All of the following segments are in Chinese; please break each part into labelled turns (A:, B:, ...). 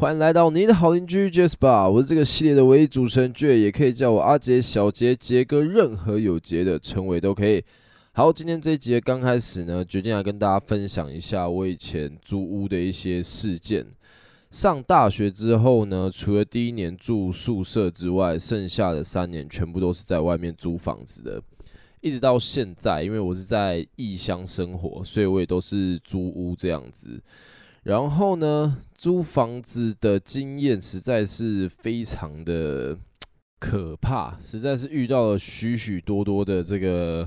A: 欢迎来到你的好邻居杰斯霸，我是这个系列的唯一主持人杰，也可以叫我阿杰、小杰、杰哥，任何有杰的称谓都可以。好，今天这一集刚开始呢，决定来跟大家分享一下我以前租屋的一些事件。上大学之后呢，除了第一年住宿舍之外，剩下的三年全部都是在外面租房子的。一直到现在，因为我是在异乡生活，所以我也都是租屋这样子。然后呢，租房子的经验实在是非常的可怕，实在是遇到了许许多多的这个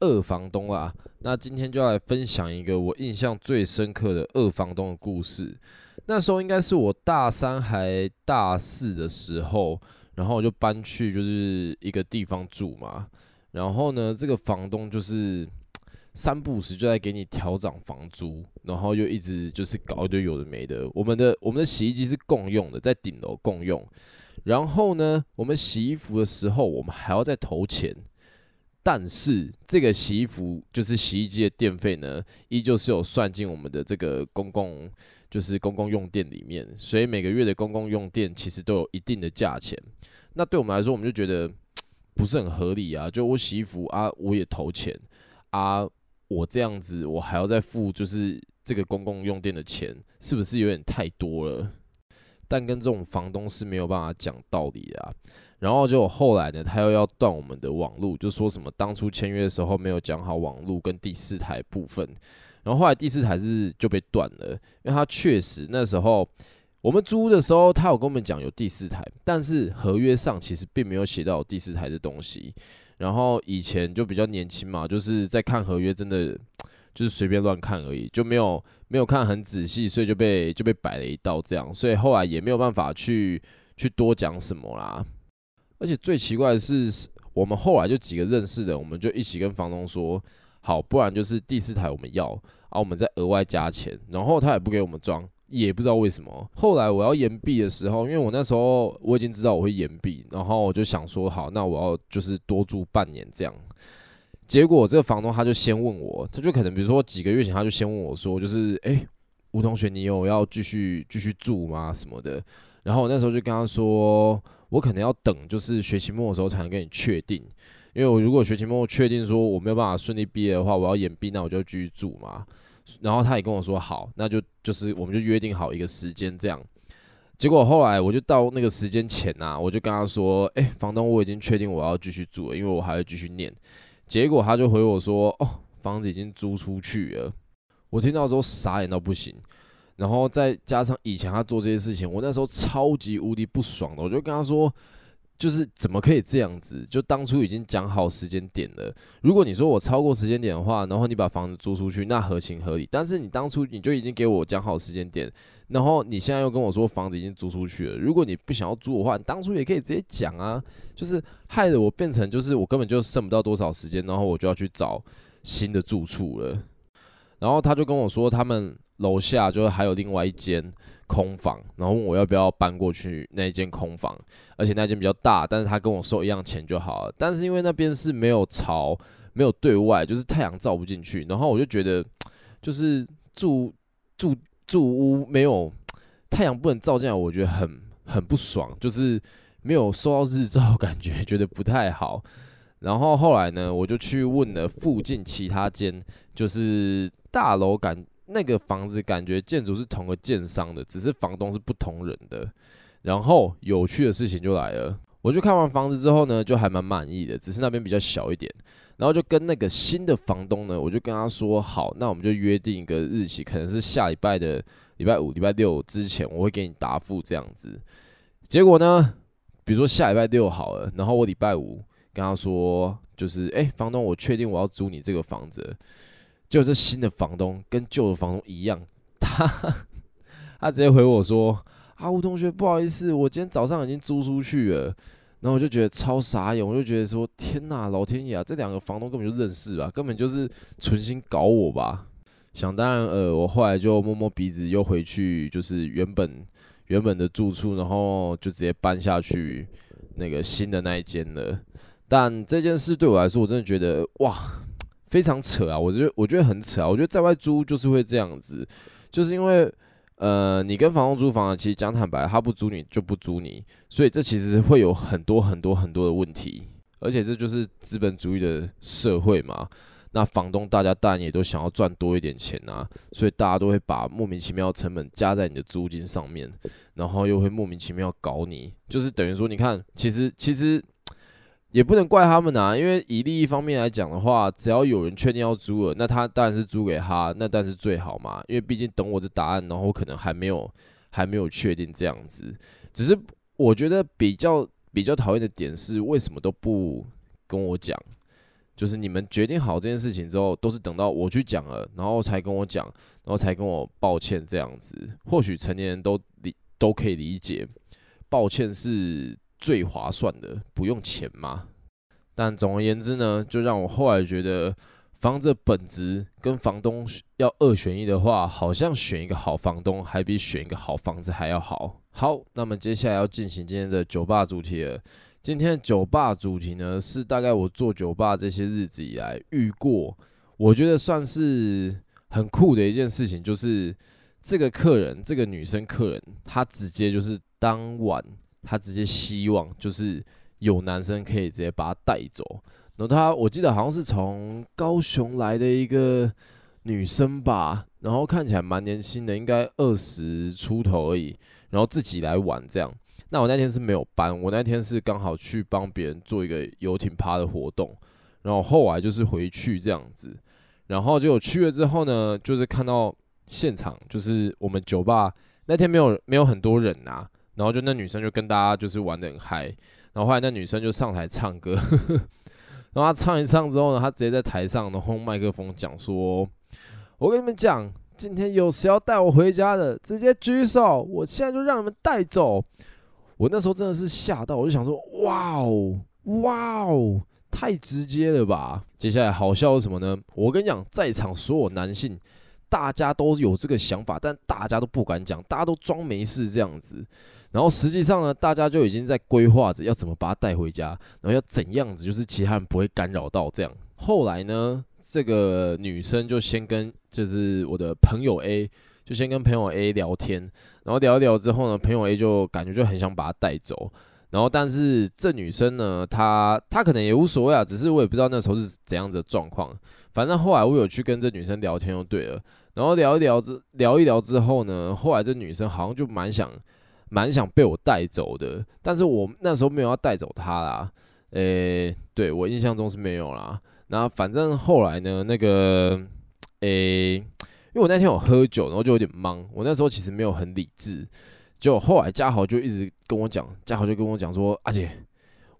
A: 二房东啊。那今天就来分享一个我印象最深刻的二房东的故事。那时候应该是我大三还大四的时候，然后我就搬去就是一个地方住嘛。然后呢，这个房东就是。三不五时就在给你调涨房租，然后又一直就是搞一堆有的没的。我们的我们的洗衣机是共用的，在顶楼共用。然后呢，我们洗衣服的时候，我们还要再投钱。但是这个洗衣服就是洗衣机的电费呢，依旧是有算进我们的这个公共就是公共用电里面。所以每个月的公共用电其实都有一定的价钱。那对我们来说，我们就觉得 不是很合理啊。就我洗衣服啊，我也投钱啊。我这样子，我还要再付就是这个公共用电的钱，是不是有点太多了？但跟这种房东是没有办法讲道理的啊。然后就后来呢，他又要断我们的网路，就说什么当初签约的时候没有讲好网路跟第四台部分。然后后来第四台是就被断了，因为他确实那时候我们租的时候，他有跟我们讲有第四台，但是合约上其实并没有写到第四台的东西。然后以前就比较年轻嘛，就是在看合约，真的就是随便乱看而已，就没有没有看很仔细，所以就被就被摆了一道这样，所以后来也没有办法去去多讲什么啦。而且最奇怪的是，我们后来就几个认识的，我们就一起跟房东说，好，不然就是第四台我们要，啊，我们再额外加钱，然后他也不给我们装。也不知道为什么，后来我要延毕的时候，因为我那时候我已经知道我会延毕，然后我就想说，好，那我要就是多住半年这样。结果这个房东他就先问我，他就可能比如说几个月前他就先问我说，就是诶，吴同学，你有要继续继续住吗？什么的。然后我那时候就跟他说，我可能要等就是学期末的时候才能跟你确定，因为我如果学期末确定说我没有办法顺利毕业的话，我要延毕，那我就继续住嘛。然后他也跟我说好，那就就是我们就约定好一个时间这样。结果后来我就到那个时间前呐、我就跟他说：“哎，房东，我已经确定我要继续住了，因为我还要继续念。”结果他就回我说：“哦，房子已经租出去了。”我听到之后傻眼到不行。然后再加上以前他做这些事情，我那时候超级无敌不爽的，我就跟他说。就是怎么可以这样子？就当初已经讲好时间点了。如果你说我超过时间点的话，然后你把房子租出去，那合情合理。但是你当初你就已经给我讲好时间点，然后你现在又跟我说房子已经租出去了。如果你不想要租的话，你当初也可以直接讲啊。就是害得我变成就是我根本就剩不到多少时间，然后我就要去找新的住处了。然后他就跟我说，他们楼下就是还有另外一间。空房，然后问我要不要搬过去那一间空房，而且那间比较大，但是他跟我收一样钱就好了。但是因为那边是没有朝，没有对外，就是太阳照不进去。然后我就觉得，就是住住住屋没有太阳不能照进来，我觉得很很不爽，就是没有收到日照，感觉觉得不太好。然后后来呢，我就去问了附近其他间，就是大楼感。那个房子感觉建筑是同个建商的，只是房东是不同人的。然后有趣的事情就来了，我去看完房子之后呢，就还蛮满意的，只是那边比较小一点。然后就跟那个新的房东呢，我就跟他说好，那我们就约定一个日期，可能是下礼拜的礼拜五、礼拜六之前，我会给你答复这样子。结果呢，比如说下礼拜六好了，然后我礼拜五跟他说，就是哎，房东，我确定我要租你这个房子。就是新的房东跟旧的房东一样，他 他直接回我说：“啊，吴同学，不好意思，我今天早上已经租出去了。”然后我就觉得超傻眼，我就觉得说：“天哪，老天爷啊，这两个房东根本就认识吧，根本就是存心搞我吧。”想当然，呃，我后来就摸摸鼻子，又回去就是原本原本的住处，然后就直接搬下去那个新的那一间了。但这件事对我来说，我真的觉得哇。非常扯啊！我觉得我觉得很扯啊！我觉得在外租就是会这样子，就是因为呃，你跟房东租房，其实讲坦白，他不租你就不租你，所以这其实会有很多很多很多的问题，而且这就是资本主义的社会嘛。那房东大家当然也都想要赚多一点钱啊，所以大家都会把莫名其妙的成本加在你的租金上面，然后又会莫名其妙搞你，就是等于说，你看，其实其实。也不能怪他们啊，因为以利益方面来讲的话，只要有人确定要租了，那他当然是租给他，那当然是最好嘛。因为毕竟等我的答案，然后可能还没有 还没有确定这样子。只是我觉得比较比较讨厌的点是，为什么都不跟我讲？就是你们决定好这件事情之后，都是等到我去讲了，然后才跟我讲，然后才跟我抱歉这样子。或许成年人都理都可以理解，抱歉是。最划算的，不用钱嘛。但总而言之呢，就让我后来觉得，房子本质跟房东要二选一的话，好像选一个好房东还比选一个好房子还要好。好，那么接下来要进行今天的酒吧主题了。今天的酒吧主题呢，是大概我做酒吧这些日子以来遇过，我觉得算是很酷的一件事情，就是这个客人，这个女生客人，她直接就是当晚。他直接希望就是有男生可以直接把他带走，然后他我记得好像是从高雄来的一个女生吧，然后看起来蛮年轻的，应该二十出头而已，然后自己来玩这样。那我那天是没有班，我那天是刚好去帮别人做一个游艇趴的活动，然后后来就是回去这样子，然后就去了之后呢，就是看到现场就是我们酒吧那天没有没有很多人呐、啊。然后就那女生就跟大家就是玩得很嗨，然后后来那女生就上台唱歌，然后她唱一唱之后呢，她直接在台上然后麦克风讲说：“我跟你们讲，今天有谁要带我回家的，直接举手，我现在就让你们带走。”我那时候真的是吓到，我就想说：“哇哦，哇哦，太直接了吧！”接下来好笑是什么呢？我跟你讲，在场所有男性。大家都有这个想法，但大家都不敢讲，大家都装没事这样子。然后实际上呢，大家就已经在规划着要怎么把他带回家，然后要怎样子，就是其他人不会干扰到这样。后来呢，这个女生就先跟就是我的朋友 A，就先跟朋友 A 聊天，然后聊一聊之后呢，朋友 A 就感觉就很想把她带走。然后但是这女生呢，她她可能也无所谓啊，只是我也不知道那时候是怎样子的状况。反正后来我有去跟这女生聊天就对了。然后聊一聊之聊一聊之后呢，后来这女生好像就蛮想蛮想被我带走的，但是我那时候没有要带走她啦，诶，对，我印象中是没有啦。那反正后来呢，那个诶，因为我那天有喝酒，然后就有点懵，我那时候其实没有很理智。就后来嘉豪就一直跟我讲，嘉豪就跟我讲说，阿姐，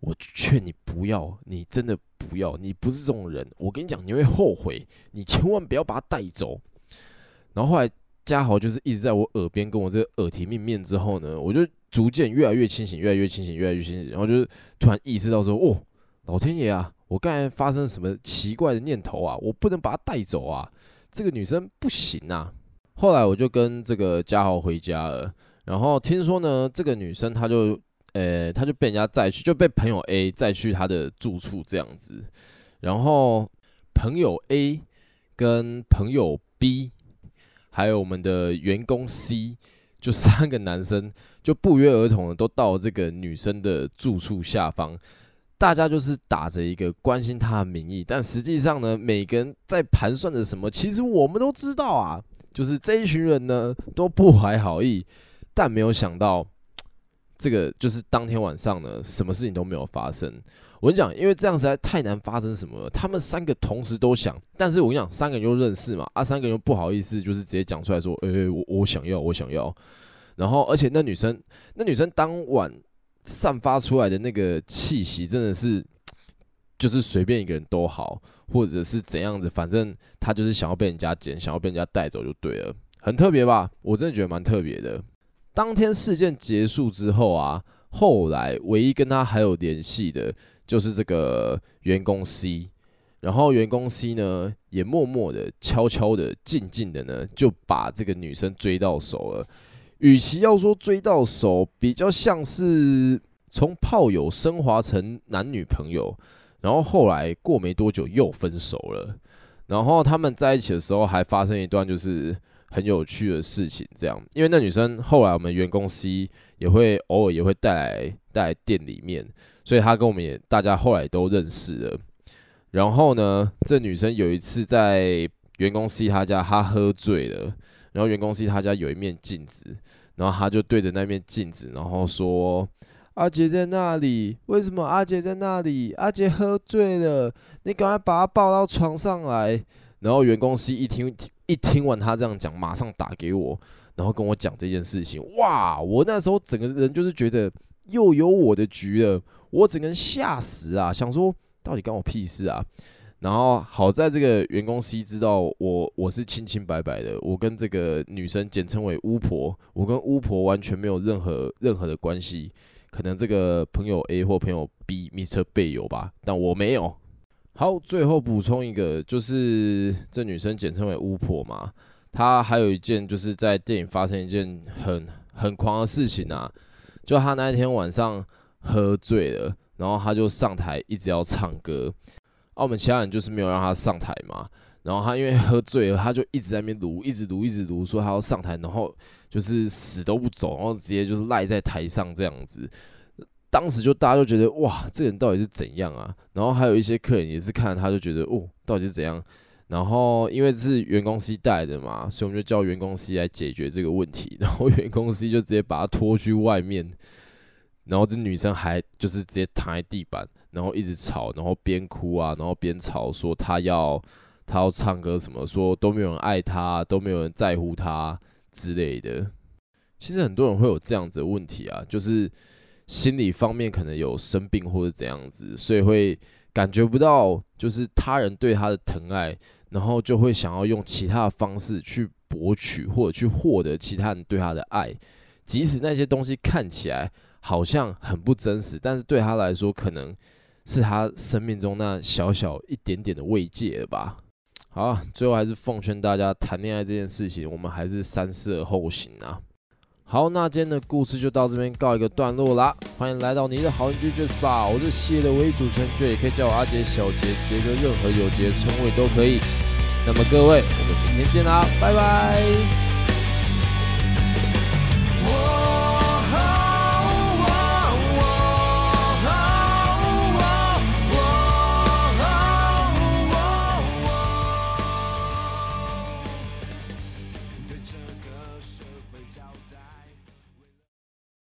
A: 我劝你不要，你真的不要，你不是这种人，我跟你讲，你会后悔，你千万不要把他带走。然后后来嘉豪就是一直在我耳边跟我这个耳提面命之后呢，我就逐渐越来越清醒，越来越清醒，越来越清醒。然后就是突然意识到说，哦，老天爷啊，我刚才发生什么奇怪的念头啊？我不能把她带走啊，这个女生不行啊。后来我就跟这个嘉豪回家了。然后听说呢，这个女生她就，呃，她就被人家载去，就被朋友 A 载去她的住处这样子。然后朋友 A 跟朋友 B。还有我们的员工 C，就三个男生就不约而同的都到了这个女生的住处下方，大家就是打着一个关心她的名义，但实际上呢，每个人在盘算着什么，其实我们都知道啊，就是这一群人呢都不怀好意，但没有想到这个就是当天晚上呢，什么事情都没有发生。我跟你讲，因为这样实在太难发生什么了。他们三个同时都想，但是我跟你讲，三个人又认识嘛，啊，三个人又不好意思，就是直接讲出来说，诶、欸，我我想要，我想要。然后，而且那女生，那女生当晚散发出来的那个气息，真的是，就是随便一个人都好，或者是怎样子，反正她就是想要被人家捡，想要被人家带走就对了，很特别吧？我真的觉得蛮特别的。当天事件结束之后啊，后来唯一跟她还有联系的。就是这个员工 C，然后员工 C 呢也默默的、悄悄的、静静的呢就把这个女生追到手了。与其要说追到手，比较像是从炮友升华成男女朋友。然后后来过没多久又分手了。然后他们在一起的时候还发生一段就是很有趣的事情。这样，因为那女生后来我们员工 C 也会偶尔也会带来带来店里面，所以她跟我们也大家后来都认识了。然后呢，这女生有一次在员工 C 他家，她喝醉了，然后员工 C 他家有一面镜子，然后她就对着那面镜子，然后说。阿杰在那里？为什么阿杰在那里？阿杰喝醉了，你赶快把他抱到床上来。然后员工 C 一听一听完他这样讲，马上打给我，然后跟我讲这件事情。哇！我那时候整个人就是觉得又有我的局了，我整个人吓死啊！想说到底关我屁事啊？然后好在这个员工 C 知道我我是清清白白的，我跟这个女生简称为巫婆，我跟巫婆完全没有任何任何的关系。可能这个朋友 A 或朋友 B，Mr. 贝有吧，但我没有。好，最后补充一个，就是这女生简称为巫婆嘛，她还有一件就是在电影发生一件很很狂的事情啊，就她那一天晚上喝醉了，然后她就上台一直要唱歌，啊，我们其他人就是没有让她上台嘛。然后他因为喝醉了，他就一直在那边撸，一直撸，一直撸，说他要上台，然后就是死都不走，然后直接就是赖在台上这样子。当时就大家就觉得哇，这个人到底是怎样啊？然后还有一些客人也是看他就觉得哦，到底是怎样？然后因为是员工 C 带的嘛，所以我们就叫员工 C 来解决这个问题。然后员工 C 就直接把他拖去外面，然后这女生还就是直接躺在地板，然后一直吵，然后边哭啊，然后边吵说他要。他要唱歌什么，说都没有人爱他，都没有人在乎他之类的。其实很多人会有这样子的问题啊，就是心理方面可能有生病或者怎样子，所以会感觉不到就是他人对他的疼爱，然后就会想要用其他的方式去博取或者去获得其他人对他的爱，即使那些东西看起来好像很不真实，但是对他来说，可能是他生命中那小小一点点的慰藉吧。好，最后还是奉劝大家，谈恋爱这件事情，我们还是三思而后行啊。好，那今天的故事就到这边告一个段落啦。欢迎来到你的好邻居 Just Bar，我是系列的唯一主持人，也可以叫我阿杰、小杰、杰哥，任何有杰称谓都可以。那么各位，我们明天见啦，拜拜。